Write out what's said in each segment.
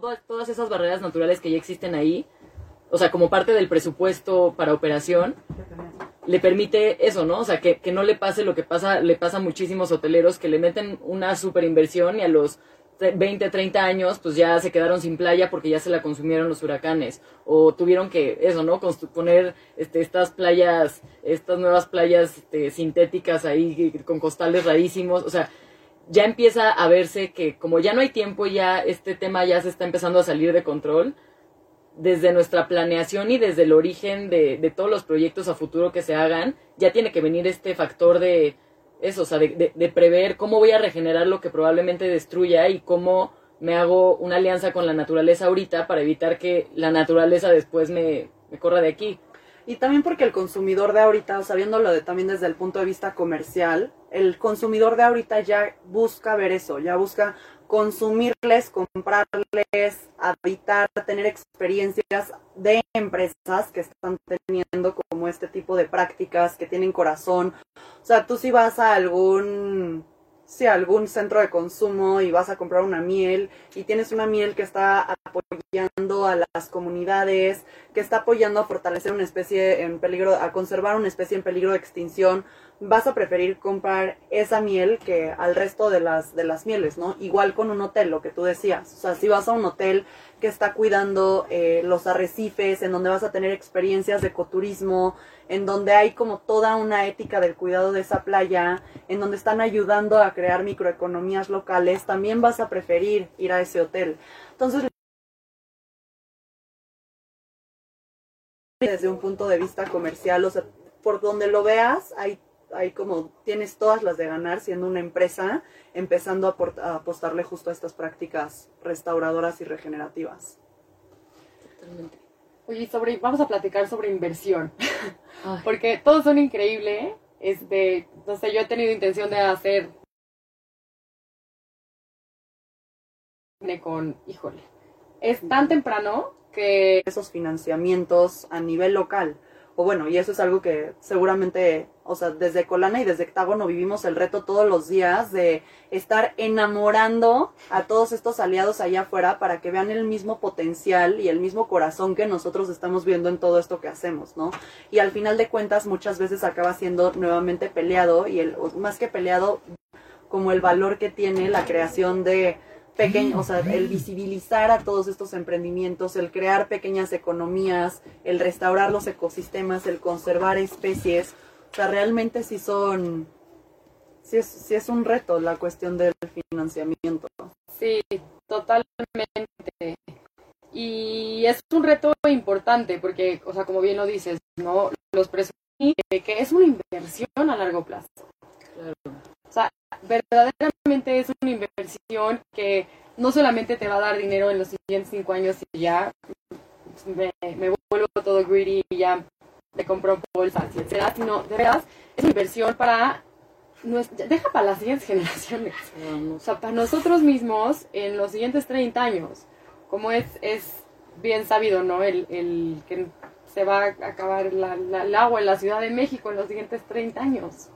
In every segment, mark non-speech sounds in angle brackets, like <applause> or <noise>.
todas, esas barreras naturales que ya existen ahí, o sea, como parte del presupuesto para operación, le permite eso, ¿no? O sea, que, que no le pase lo que pasa, le pasa a muchísimos hoteleros que le meten una super inversión y a los 20, 30 años, pues ya se quedaron sin playa porque ya se la consumieron los huracanes. O tuvieron que, eso, ¿no? poner este, estas playas, estas nuevas playas este, sintéticas ahí con costales rarísimos. O sea, ya empieza a verse que como ya no hay tiempo, ya este tema ya se está empezando a salir de control. Desde nuestra planeación y desde el origen de, de todos los proyectos a futuro que se hagan, ya tiene que venir este factor de eso, o sea, de, prever cómo voy a regenerar lo que probablemente destruya y cómo me hago una alianza con la naturaleza ahorita para evitar que la naturaleza después me, me corra de aquí. Y también porque el consumidor de ahorita, sabiéndolo de, también desde el punto de vista comercial, el consumidor de ahorita ya busca ver eso, ya busca consumirles, comprarles, habitar, tener experiencias de empresas que están teniendo como este tipo de prácticas, que tienen corazón. O sea, tú si vas a algún si algún centro de consumo y vas a comprar una miel y tienes una miel que está apoyando a las comunidades, que está apoyando a fortalecer una especie en peligro, a conservar una especie en peligro de extinción, vas a preferir comprar esa miel que al resto de las, de las mieles, ¿no? Igual con un hotel, lo que tú decías. O sea, si vas a un hotel que está cuidando eh, los arrecifes, en donde vas a tener experiencias de ecoturismo, en donde hay como toda una ética del cuidado de esa playa, en donde están ayudando a crear microeconomías locales, también vas a preferir ir a ese hotel. Entonces, desde un punto de vista comercial, o sea, por donde lo veas, hay ahí como tienes todas las de ganar siendo una empresa, empezando a, apostarle justo a estas prácticas restauradoras y regenerativas. Totalmente. Oye, sobre, vamos a platicar sobre inversión, <laughs> porque todos son increíbles. Este, no sé, yo he tenido intención de hacer con, híjole, es tan temprano que esos financiamientos a nivel local o bueno, y eso es algo que seguramente, o sea, desde Colana y desde Octágono vivimos el reto todos los días de estar enamorando a todos estos aliados allá afuera para que vean el mismo potencial y el mismo corazón que nosotros estamos viendo en todo esto que hacemos, ¿no? Y al final de cuentas muchas veces acaba siendo nuevamente peleado y el, más que peleado, como el valor que tiene la creación de pequeño, o sea, el visibilizar a todos estos emprendimientos, el crear pequeñas economías, el restaurar los ecosistemas, el conservar especies, o sea, realmente sí son, sí es, sí es un reto la cuestión del financiamiento. Sí, totalmente. Y es un reto importante porque, o sea, como bien lo dices, ¿no? Los presupuestos, que es una inversión a largo plazo. Claro. O sea, verdaderamente inversión que no solamente te va a dar dinero en los siguientes cinco años y ya me, vuelvo todo greedy y ya me compro bolsas, etcétera, sino de verdad es una inversión para deja para las siguientes <laughs> generaciones, o sea, para nosotros mismos en los siguientes 30 años, como es, es bien sabido, ¿no? El, el que se va a acabar el agua en la Ciudad de México en los siguientes 30 años.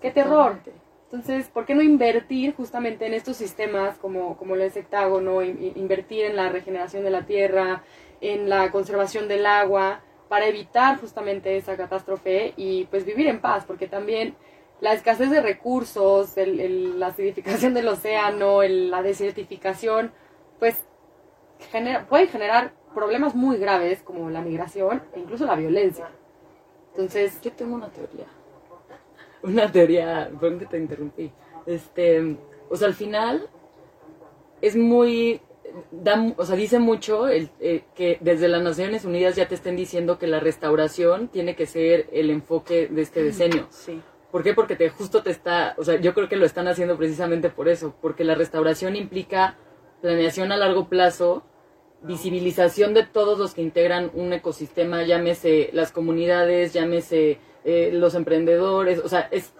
¡Qué terror! Entonces, ¿por qué no invertir justamente en estos sistemas como, como el hectágono, invertir en la regeneración de la tierra, en la conservación del agua, para evitar justamente esa catástrofe y pues vivir en paz, porque también la escasez de recursos, la acidificación del océano, la desertificación, pues genera, puede generar problemas muy graves como la migración e incluso la violencia. Entonces, yo tengo una teoría una teoría, perdón que te interrumpí. Este, o sea, al final es muy, da, o sea, dice mucho el, eh, que desde las Naciones Unidas ya te estén diciendo que la restauración tiene que ser el enfoque de este decenio. Sí. ¿Por qué? Porque te, justo te está, o sea, yo creo que lo están haciendo precisamente por eso, porque la restauración implica planeación a largo plazo, visibilización de todos los que integran un ecosistema, llámese las comunidades, llámese eh, los emprendedores, o sea, es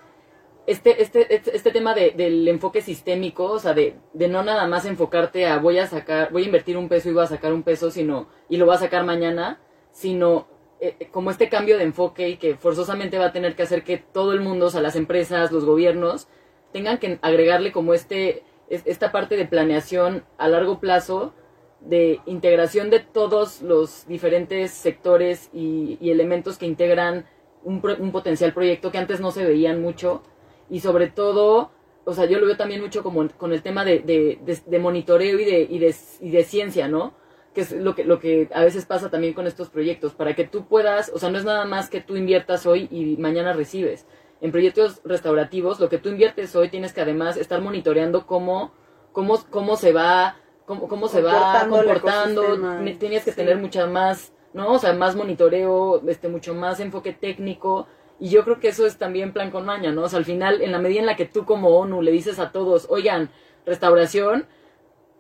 este, este, este, este tema de, del enfoque sistémico, o sea, de, de, no nada más enfocarte a voy a sacar, voy a invertir un peso y voy a sacar un peso, sino, y lo voy a sacar mañana, sino eh, eh, como este cambio de enfoque y que forzosamente va a tener que hacer que todo el mundo, o sea, las empresas, los gobiernos, tengan que agregarle como este, esta parte de planeación a largo plazo de integración de todos los diferentes sectores y, y elementos que integran un, pro- un potencial proyecto que antes no se veían mucho y sobre todo, o sea, yo lo veo también mucho como con el tema de, de, de- de monitoreo y de, y, de, y de ciencia, ¿no? Que es lo que, lo que a veces pasa también con estos proyectos, para que tú puedas, o sea, no es nada más que tú inviertas hoy y mañana recibes. En proyectos restaurativos, lo que tú inviertes hoy tienes que además estar monitoreando cómo, cómo, cómo se va, cómo, cómo se va Comportando tienes que Sí. tener mucha más, ¿no? O sea, más monitoreo, este, mucho más enfoque técnico. Y yo creo que eso es también plan con maña, ¿no? O sea, al final, en la medida en la que tú como ONU le dices a todos, oigan, restauración,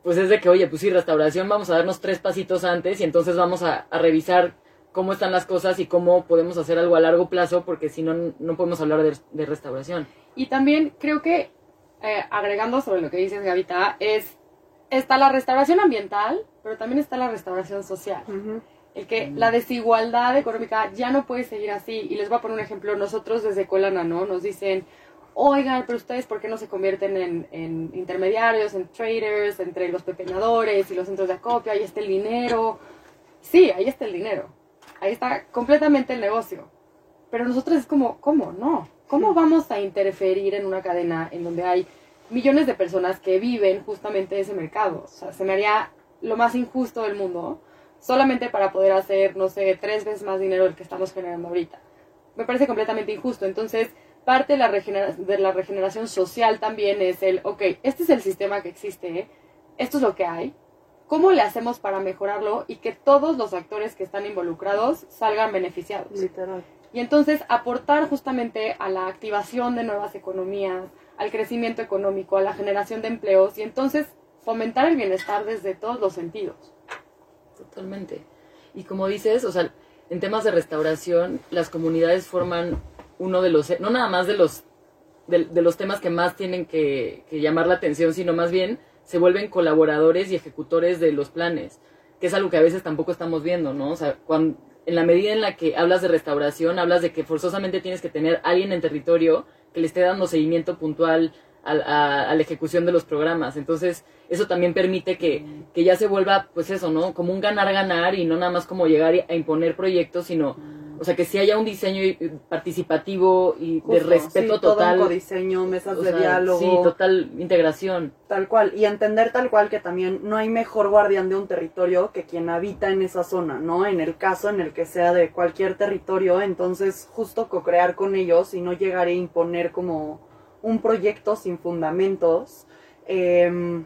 pues es de que, oye, pues sí, restauración, vamos a darnos tres pasitos antes y entonces vamos a, a revisar cómo están las cosas y cómo podemos hacer algo a largo plazo, porque si no, no podemos hablar de, de restauración. Y también creo que, eh, agregando sobre lo que dices, Gavita, es, está la restauración ambiental, pero también está la restauración social. El que la desigualdad económica ya no puede seguir así. Y les voy a poner un ejemplo. Nosotros desde Colana, ¿no? Nos dicen, oigan, pero ustedes, ¿por qué no se convierten en, en intermediarios, en traders, entre los pepenadores y los centros de acopio? Ahí está el dinero. Sí, ahí está el dinero. Ahí está completamente el negocio. Pero nosotros es como, ¿cómo? No. ¿Cómo vamos a interferir en una cadena en donde hay millones de personas que viven justamente ese mercado? O sea, se me haría lo más injusto del mundo solamente para poder hacer, no sé, tres veces más dinero del que estamos generando ahorita. Me parece completamente injusto. Entonces, parte de la, regenera- de la regeneración social también es el, ok, este es el sistema que existe, esto es lo que hay, ¿cómo le hacemos para mejorarlo y que todos los actores que están involucrados salgan beneficiados? Literal. Y entonces aportar justamente a la activación de nuevas economías, al crecimiento económico, a la generación de empleos y entonces fomentar el bienestar desde todos los sentidos. Totalmente. Y como dices, o sea, en temas de restauración, las comunidades forman uno de los, no nada más de los, de, de los temas que más tienen que, llamar la atención, sino más bien se vuelven colaboradores y ejecutores de los planes, que es algo que a veces tampoco estamos viendo, ¿no? O sea, cuando, en la medida en la que hablas de restauración, hablas de que forzosamente tienes que tener alguien en territorio que le esté dando seguimiento puntual al- a, a la ejecución de los programas. Entonces, eso también permite que, que ya se vuelva, pues eso, ¿no? Como un ganar-ganar y no nada más como llegar a imponer proyectos, sino, o sea, que sí haya un diseño participativo y de respeto sí, todo total. un codiseño, mesas o de diálogo. Sí, total integración. Tal cual, y entender tal cual que también no hay mejor guardián de un territorio que quien habita en esa zona, ¿no? En el caso en el que sea de cualquier territorio, entonces justo co-crear con ellos y no llegar a imponer como un proyecto sin fundamentos. Em,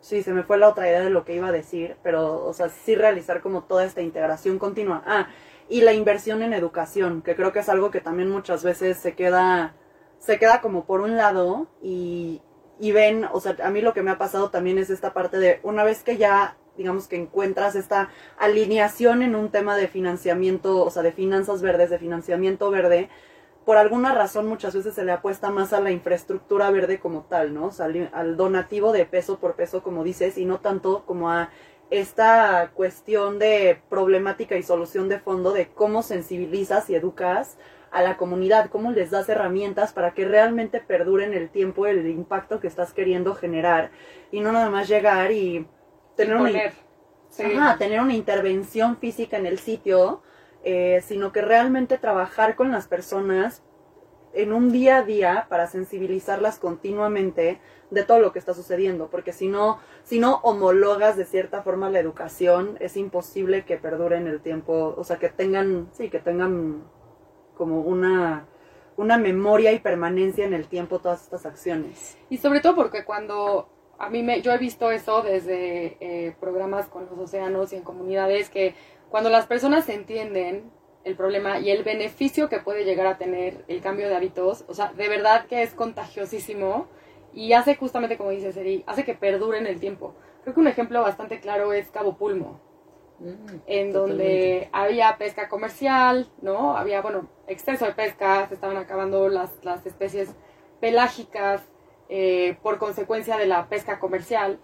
sí, se me fue la otra idea de lo que iba a decir, pero, o sea, sí realizar como toda esta integración continua. Ah, y la inversión en educación, que creo que es algo que también muchas veces se queda, se queda como por un lado y, y ven, o sea, a mí lo que me ha pasado también es esta parte de una vez que ya digamos que encuentras esta alineación en un tema de financiamiento, o sea, de finanzas verdes, de financiamiento verde, por alguna razón muchas veces se le apuesta más a la infraestructura verde como tal, ¿no? O sea, al, al donativo de peso por peso, como dices, y no tanto como a esta cuestión de problemática y solución de fondo de cómo sensibilizas y educas a la comunidad, cómo les das herramientas para que realmente perdure en el tiempo el impacto que estás queriendo generar y no nada más llegar y tener una, Poner. Sí. Ajá, tener una intervención física en el sitio, eh, sino que realmente trabajar con las personas en un día a día para sensibilizarlas continuamente de todo lo que está sucediendo, porque si no, si no homologas de cierta forma la educación, es imposible que perdure en el tiempo, o sea, que tengan, sí, que tengan como una, una memoria y permanencia en el tiempo todas estas acciones. Y sobre todo porque cuando a mí me, yo he visto eso desde eh, programas con los océanos y en comunidades que cuando las personas entienden el problema y el beneficio que puede llegar a tener el cambio de hábitos, o sea, de verdad que es contagiosísimo y hace justamente como dice Seri, hace que perdure en el tiempo. Creo que un ejemplo bastante claro es Cabo Pulmo, Mm, en donde había pesca comercial, ¿no? Había, bueno, exceso de pesca, se estaban acabando las, las especies pelágicas eh, por consecuencia de la pesca comercial.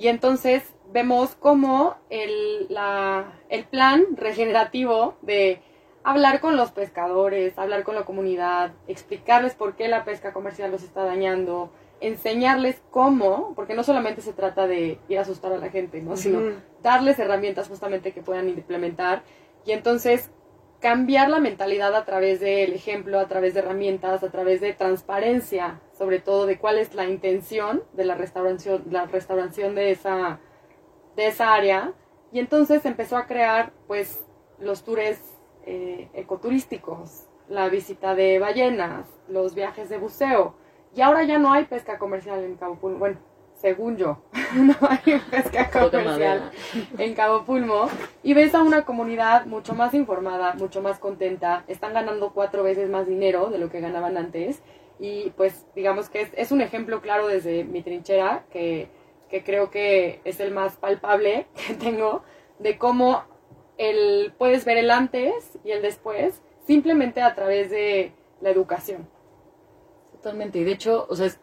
Y entonces vemos cómo el, la, el plan regenerativo de hablar con los pescadores, hablar con la comunidad, explicarles por qué la pesca comercial los está dañando, enseñarles cómo, porque no solamente se trata de ir a asustar a la gente, ¿no? sino darles herramientas justamente que puedan implementar y entonces cambiar la mentalidad a través del ejemplo, a través de herramientas, a través de transparencia, sobre todo de cuál es la intención de la restauración, la restauración de esa, de esa área. Y entonces empezó a crear pues los tours eh, ecoturísticos, la visita de ballenas, los viajes de buceo. Y ahora ya no hay pesca comercial en Cabo Pulmo. Bueno, según yo, <laughs> no hay pesca comercial en Cabo Pulmo y ves a una comunidad mucho más informada, mucho más contenta, están ganando cuatro veces más dinero de lo que ganaban antes y pues digamos que es, es un ejemplo claro desde mi trinchera que, que creo que es el más palpable <laughs> que tengo de cómo el, puedes ver el antes y el después simplemente a través de la educación. Totalmente. Y de hecho, o sea, es-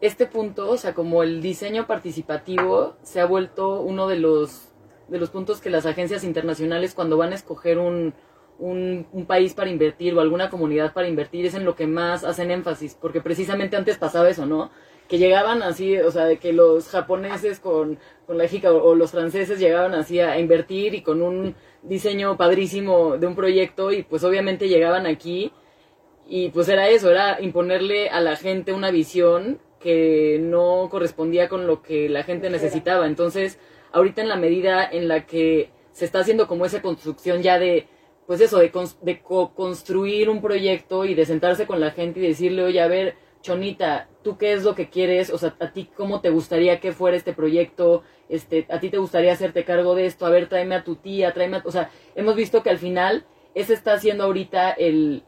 este punto, o sea, como el diseño participativo se ha vuelto uno de los, de los puntos que las agencias internacionales cuando van a escoger un, un, un país para invertir o alguna comunidad para invertir es en lo que más hacen énfasis, porque precisamente antes pasaba eso, ¿no? Que llegaban así, o sea, de que los japoneses con, con la jica o, o los franceses llegaban así a invertir y con un diseño padrísimo de un proyecto y pues obviamente llegaban aquí y pues era eso, era imponerle a la gente una visión que no correspondía con lo que la gente necesitaba. Entonces, ahorita en la medida en la que se está haciendo como esa construcción ya de, pues eso, de, de co- construir un proyecto y de sentarse con la gente y decirle, oye, a ver, Chonita, ¿tú qué es lo que quieres? O sea, ¿a ti cómo te gustaría que fuera este proyecto? Este, ¿A ti te gustaría hacerte cargo de esto? A ver, tráeme a tu tía, tráeme a... O sea, hemos visto que al final ese está siendo ahorita el,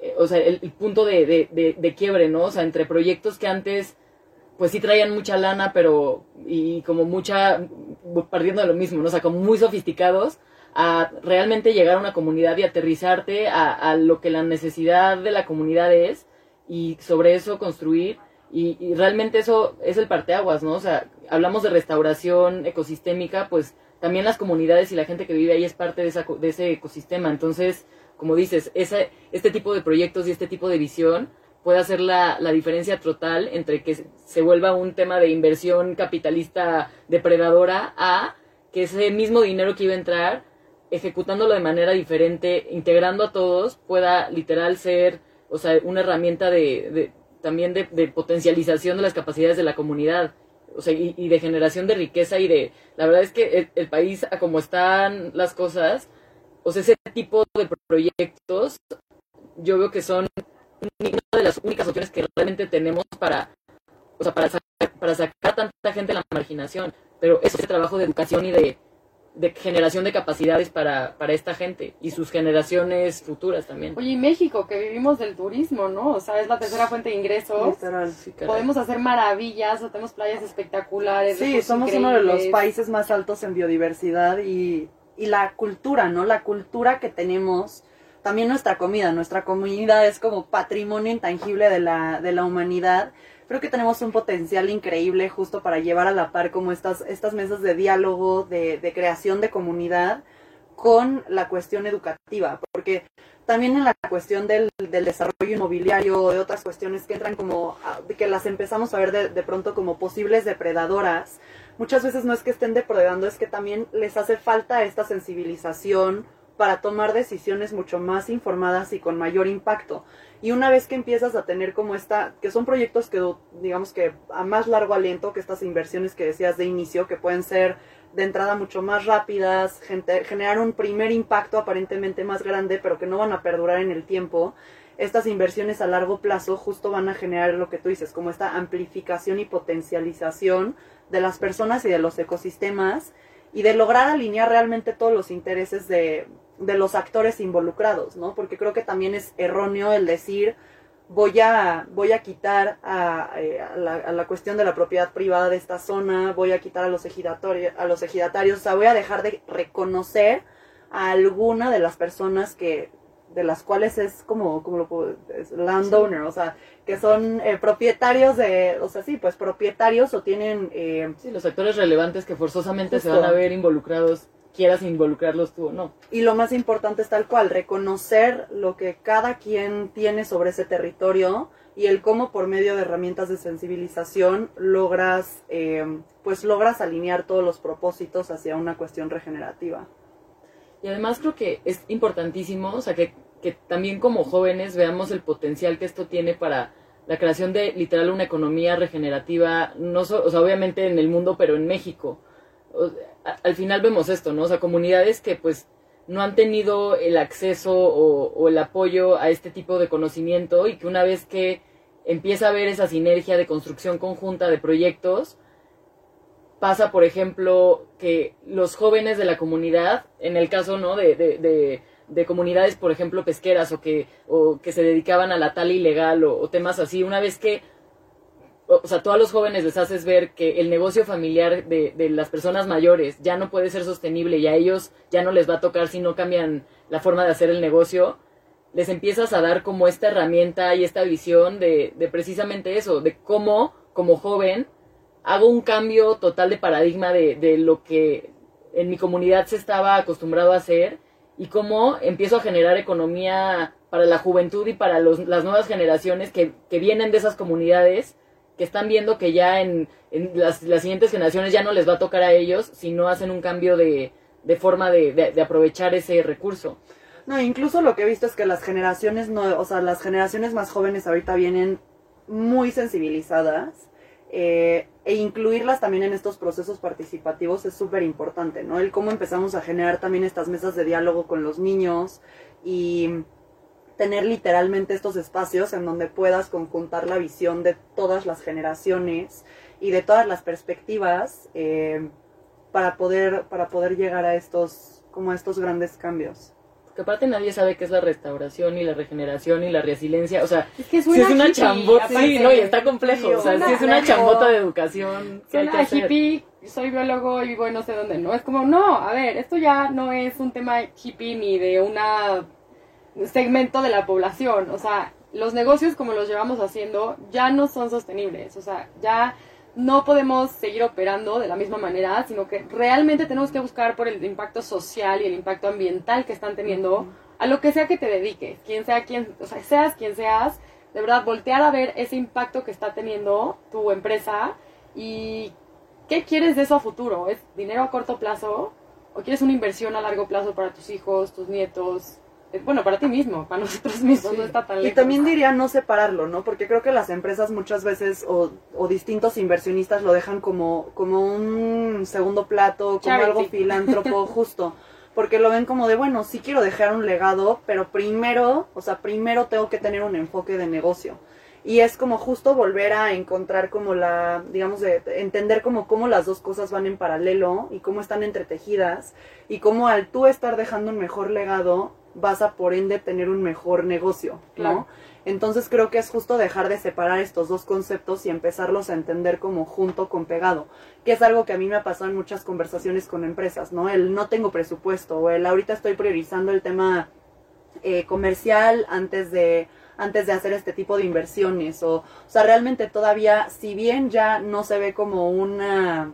eh, o sea, el, el punto de, de, de, de quiebre, ¿no? O sea, entre proyectos que antes, pues sí traían mucha lana, pero, y como mucha, partiendo de lo mismo, ¿no? O sea, como muy sofisticados, a realmente llegar a una comunidad y aterrizarte a, lo que la necesidad de la comunidad es, y sobre eso construir, y, realmente eso es el parteaguas, ¿no? O sea, hablamos de restauración ecosistémica, pues también las comunidades y la gente que vive ahí es parte de, esa, de ese ecosistema, entonces como dices, esa, este tipo de proyectos y este tipo de visión puede hacer la, la diferencia total entre que se vuelva un tema de inversión capitalista depredadora a que ese mismo dinero que iba a entrar, ejecutándolo de manera diferente, integrando a todos, pueda literal ser, o sea, una herramienta de, de- también de, de potencialización de las capacidades de la comunidad. O sea, y, y de generación de riqueza y de... La verdad es que el, país, a como están las cosas, o sea, ese tipo de proyectos, yo veo que son una de las únicas opciones que realmente tenemos para, o sea, para, sacar, para sacar a tanta gente de la marginación. Pero es el trabajo de educación y de, de generación de capacidades para, para esta gente y sus generaciones futuras también. Oye, y México, que vivimos del turismo, ¿no? O sea, es la tercera fuente de ingresos. Literal. Sí, caray. Podemos hacer maravillas, o tenemos playas espectaculares. Sí, somos uno de los países más altos en biodiversidad y, y la cultura, ¿no? La cultura que tenemos, también nuestra comida, nuestra comida es como patrimonio intangible de la, de la humanidad. Creo que tenemos un potencial increíble justo para llevar a la par como estas, estas mesas de diálogo, de, creación de comunidad con la cuestión educativa, porque también en la cuestión del, desarrollo inmobiliario, de otras cuestiones que entran como, a- de que las empezamos a ver de pronto como posibles depredadoras, muchas veces no es que estén depredando, es que también les hace falta esta sensibilización para tomar decisiones mucho más informadas y con mayor impacto. Y una vez que empiezas a tener como esta, que son proyectos que digamos que a más largo aliento que estas inversiones que decías de inicio, que pueden ser de entrada mucho más rápidas, generar un primer impacto aparentemente más grande, pero que no van a perdurar en el tiempo. Estas inversiones a largo plazo justo van a generar lo que tú dices, como esta amplificación y potencialización de las personas y de los ecosistemas y de lograr alinear realmente todos los intereses de, de los actores involucrados, ¿no? Porque creo que también es erróneo el decir voy a, voy a quitar a, eh, a la, a la cuestión de la propiedad privada de esta zona, voy a quitar a los, a los ejidatarios, o sea, voy a dejar de reconocer a alguna de las personas que de las cuales es como, como lo puedo- es landowner, o sea, que son eh, propietarios de, o sea, sí, pues propietarios o tienen eh, Sí, los actores relevantes que forzosamente se van a ver involucrados, quieras involucrarlos tú o no. Y lo más importante es tal cual, reconocer lo que cada quien tiene sobre ese territorio y el cómo por medio de herramientas de sensibilización logras, eh, pues logras alinear todos los propósitos hacia una cuestión regenerativa. Y además creo que es importantísimo, o sea, que, que también como jóvenes veamos el potencial que esto tiene para la creación de literal una economía regenerativa, no so- o sea, obviamente en el mundo, pero en México. O- al final vemos esto, ¿no? O sea, comunidades que pues no han tenido el acceso o, el apoyo a este tipo de conocimiento y que una vez que empieza a haber esa sinergia de construcción conjunta de proyectos, pasa, por ejemplo, que los jóvenes de la comunidad, en el caso, ¿no? De, de, de, de comunidades, por ejemplo, pesqueras o que, o que se dedicaban a la tala ilegal o temas así, una vez que, o, sea, todos los jóvenes les haces ver que el negocio familiar de, de las personas mayores ya no puede ser sostenible y a ellos ya no les va a tocar si no cambian la forma de hacer el negocio, les empiezas a dar como esta herramienta y esta visión de, de precisamente eso, de cómo, como joven, hago un cambio total de paradigma de, de lo que en mi comunidad se estaba acostumbrado a hacer y cómo empiezo a generar economía para la juventud y para los- las nuevas generaciones que, que vienen de esas comunidades, están viendo que ya en, las, siguientes generaciones ya no les va a tocar a ellos si no hacen un cambio de, forma de aprovechar ese recurso. No, incluso lo que he visto es que las generaciones no, o sea, las generaciones más jóvenes ahorita vienen muy sensibilizadas eh, e incluirlas también en estos procesos participativos es súper importante, ¿no? El cómo empezamos a generar también estas mesas de diálogo con los niños y tener literalmente estos espacios en donde puedas conjuntar la visión de todas las generaciones y de todas las perspectivas eh, para poder para poder llegar a estos como a estos grandes cambios. Porque aparte nadie sabe qué es la restauración y la regeneración y la resiliencia. O sea, Es que sí es una hippie, chambota. aparte. Sí, no, y está complejo. Sí, o sea, suena sí es una chambota de educación que hay que Suena hacer. hippie, soy biólogo y vivo en no sé dónde, ¿no? Es como, no, a ver, esto ya no es un tema hippie ni de una segmento de la población. O sea, los negocios como los llevamos haciendo ya no son sostenibles. O sea, ya no podemos seguir operando de la misma manera, sino que realmente tenemos que buscar por el impacto social y el impacto ambiental que están teniendo a lo que sea que te dediques, quien sea quien, o sea, seas quien seas, de verdad voltear a ver ese impacto que está teniendo tu empresa y qué quieres de eso a futuro, ¿es dinero a corto plazo o quieres una inversión a largo plazo para tus hijos, tus nietos? Eh, Bueno, para ti mismo, para nosotros mismos, no está tan Y también diría no separarlo, ¿no? Porque creo que las empresas muchas veces o, o distintos inversionistas lo dejan como, como un segundo plato, como Charity. algo filántropo <laughs> justo. Porque lo ven como de, bueno, sí quiero dejar un legado, pero primero, o sea, primero tengo que tener un enfoque de negocio. Y es como justo volver a encontrar como la, digamos, de, de entender como cómo las dos cosas van en paralelo y cómo están entretejidas y cómo al tú estar dejando un mejor legado vas a por ende tener un mejor negocio, ¿no? Claro. Entonces creo que es justo dejar de separar estos dos conceptos y empezarlos a entender como junto con pegado, que es algo que a mí me ha pasado en muchas conversaciones con empresas, ¿no? El no tengo presupuesto o el ahorita estoy priorizando el tema eh, comercial antes de antes de hacer este tipo de inversiones o, o sea, realmente todavía, si bien ya no se ve como una,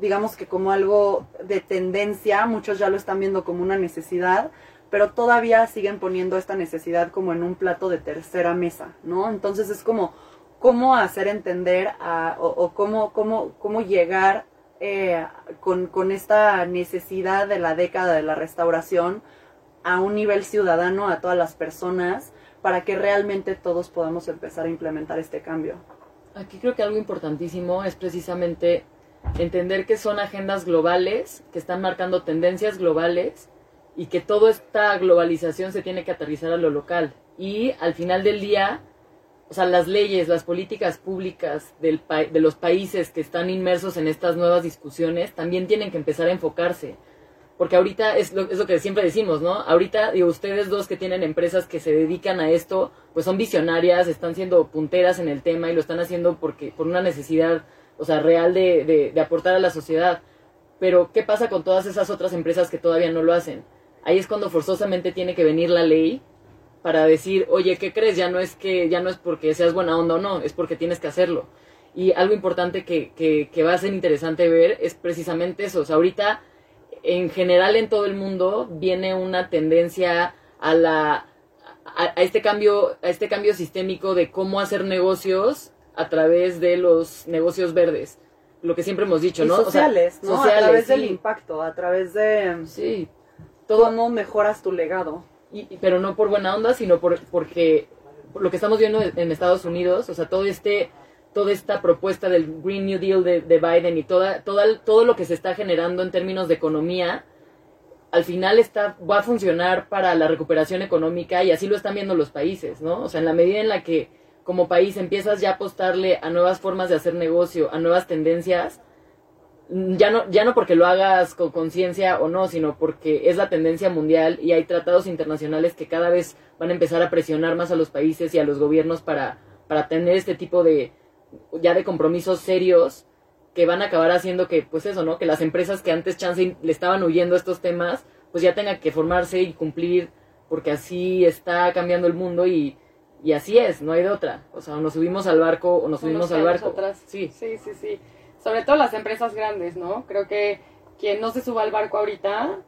digamos que como algo de tendencia, muchos ya lo están viendo como una necesidad, pero todavía siguen poniendo esta necesidad como en un plato de tercera mesa, ¿no? Entonces es como cómo hacer entender o cómo, cómo, cómo llegar eh, con, con esta necesidad de la década de la restauración a un nivel ciudadano a todas las personas para que realmente todos podamos empezar a implementar este cambio. Aquí creo que algo importantísimo es precisamente entender que son agendas globales, que están marcando tendencias globales y que toda esta globalización se tiene que aterrizar a lo local. Y al final del día, o sea, las leyes, las políticas públicas del de los países que están inmersos en estas nuevas discusiones también tienen que empezar a enfocarse. Porque ahorita es lo, es lo que siempre decimos, ¿no? Ahorita, digo, ustedes dos que tienen empresas que se dedican a esto, pues son visionarias, están siendo punteras en el tema y lo están haciendo porque por una necesidad, o sea, real de, de, de aportar a la sociedad. Pero, ¿qué pasa con todas esas otras empresas que todavía no lo hacen? Ahí es cuando forzosamente tiene que venir la ley para decir, oye, ¿qué crees? Ya no es que, ya no es porque seas buena onda o no, es porque tienes que hacerlo. Y algo importante que, que, que va a ser interesante ver es precisamente eso. O sea, ahorita, en general en todo el mundo, viene una tendencia a la a, a este cambio, a este cambio sistémico de cómo hacer negocios a través de los negocios verdes. Lo que siempre hemos dicho, ¿no? O sea, sociales, ¿no? sociales, a través sí. del impacto, a través de Sí. Todo, cómo mejoras tu legado. y- y- pero no por buena onda, sino por, porque por lo que estamos viendo en Estados Unidos, o sea, todo este toda esta propuesta del Green New Deal de, de Biden y toda, toda, todo lo que se está generando en términos de economía, al final está, va a funcionar para la recuperación económica y así lo están viendo los países, ¿no? O sea, en la medida en la que como país empiezas ya a apostarle a nuevas formas de hacer negocio, a nuevas tendencias, ya no, ya no porque lo hagas con conciencia o no, sino porque es la tendencia mundial y hay tratados internacionales que cada vez van a empezar a presionar más a los países y a los gobiernos para, para tener este tipo de, ya de compromisos serios que van a acabar haciendo que, pues eso, ¿no? Que las empresas que antes chance le estaban huyendo a estos temas, pues ya tengan que formarse y cumplir, porque así está cambiando el mundo y, y así es, no hay de otra. O sea, o nos subimos al barco o nos O nos subimos al barco. atrás. Sí. Sí, sí, sí. Sobre todo las empresas grandes, ¿no? Creo que quien no se suba al barco ahorita,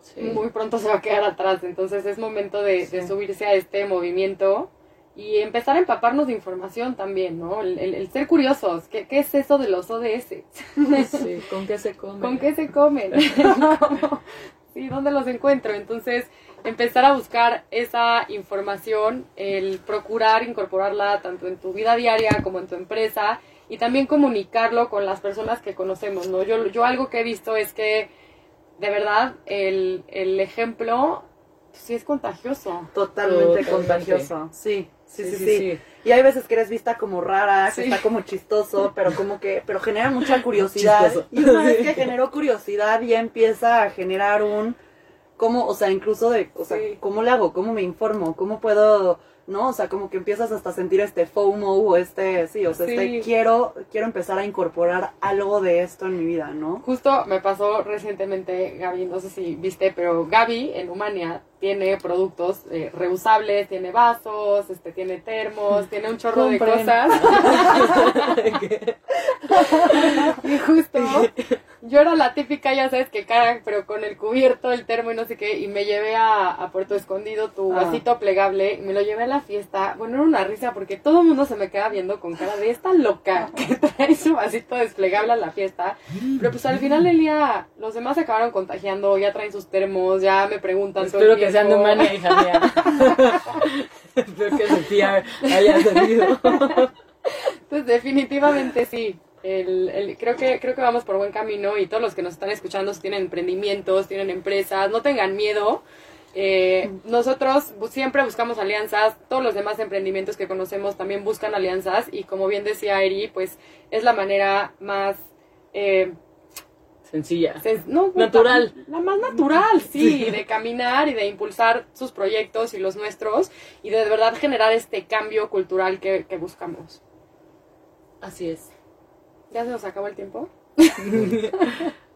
sí. muy pronto se va a quedar atrás. Entonces es momento de, de subirse a este movimiento y empezar a empaparnos de información también, ¿no? El, el- el ser curiosos. ¿Qué, ¿Qué es eso de los ODS? Sí, ¿Con qué se come? ¿Con qué se comen? <laughs> Sí, ¿dónde los encuentro? Entonces, empezar a buscar esa información, el procurar incorporarla tanto en tu vida diaria como en tu empresa y también comunicarlo con las personas que conocemos, ¿no? Yo, yo algo que he visto es que, de verdad, el, el ejemplo pues, sí es contagioso. Totalmente, Totalmente. contagioso. Sí sí sí, sí, Y hay veces que eres vista como rara, que Sí. está como chistoso, pero como que, pero genera mucha <laughs> curiosidad. Chistoso. Y una vez <laughs> que generó curiosidad, ya empieza a generar un, cómo, o sea, incluso de, o sea, Sí. ¿cómo le hago? ¿Cómo me informo? ¿Cómo puedo, no? O sea, como que empiezas hasta a sentir este FOMO o este, sí, o sea, Sí. este, quiero, quiero empezar a incorporar algo de esto en mi vida, ¿no? Justo me pasó recientemente, Gaby, no sé si viste, pero Gaby en Humania tiene productos eh, reusables, tiene vasos, este, tiene termos, tiene un chorro de cosas. <laughs> y justo yo era la típica, ya sabes, que cagan, pero con el cubierto, el termo y no sé qué, y me llevé a, a Puerto Escondido tu Ah. vasito plegable, y me lo llevé a la fiesta. Bueno, era una risa porque todo el mundo se me queda viendo con cara de esta loca que <laughs> trae su vasito desplegable a la fiesta. Pero pues al final del día, los demás se acabaron contagiando, ya traen sus termos, ya me preguntan todo el Espero que sean de tiempo. Humania, hija mía. Espero <laughs> que Sofía haya servido. Pues definitivamente sí. El, el- creo que creo que vamos por buen camino y todos los que nos están escuchando si tienen emprendimientos, tienen empresas, no tengan miedo. Eh, nosotros siempre buscamos alianzas, todos los demás emprendimientos que conocemos también buscan alianzas y como bien decía Eri, pues es la manera más eh, Sencilla. Sen- no, Natural. La más natural, sí, de caminar y de impulsar sus proyectos y los nuestros y de verdad generar este cambio cultural que, que buscamos. Así es. ¿Ya se nos acabó el tiempo? <laughs>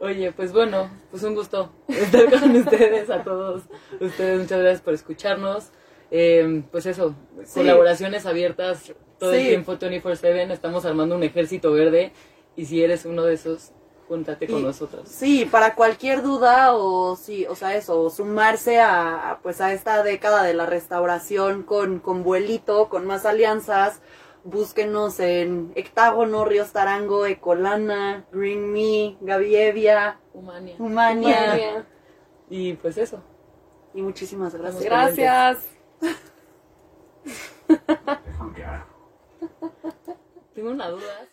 Oye, pues bueno, pues un gusto estar con ustedes, a todos ustedes. Muchas gracias por escucharnos. Eh, pues eso, Sí. colaboraciones abiertas todo el Sí. tiempo 24/7. Estamos armando un ejército verde y si eres uno de esos, júntate con Y- nosotros. Sí, para cualquier duda o sí, o sea, eso, sumarse a a, pues a esta década de la restauración con con vuelito, con más alianzas, búsquenos en Hectágono, Ríos Tarango, Ecolana, Green Me, Gaby Evia, Humania. Humania. Y pues eso. Y muchísimas gracias. Gracias. Tengo una duda.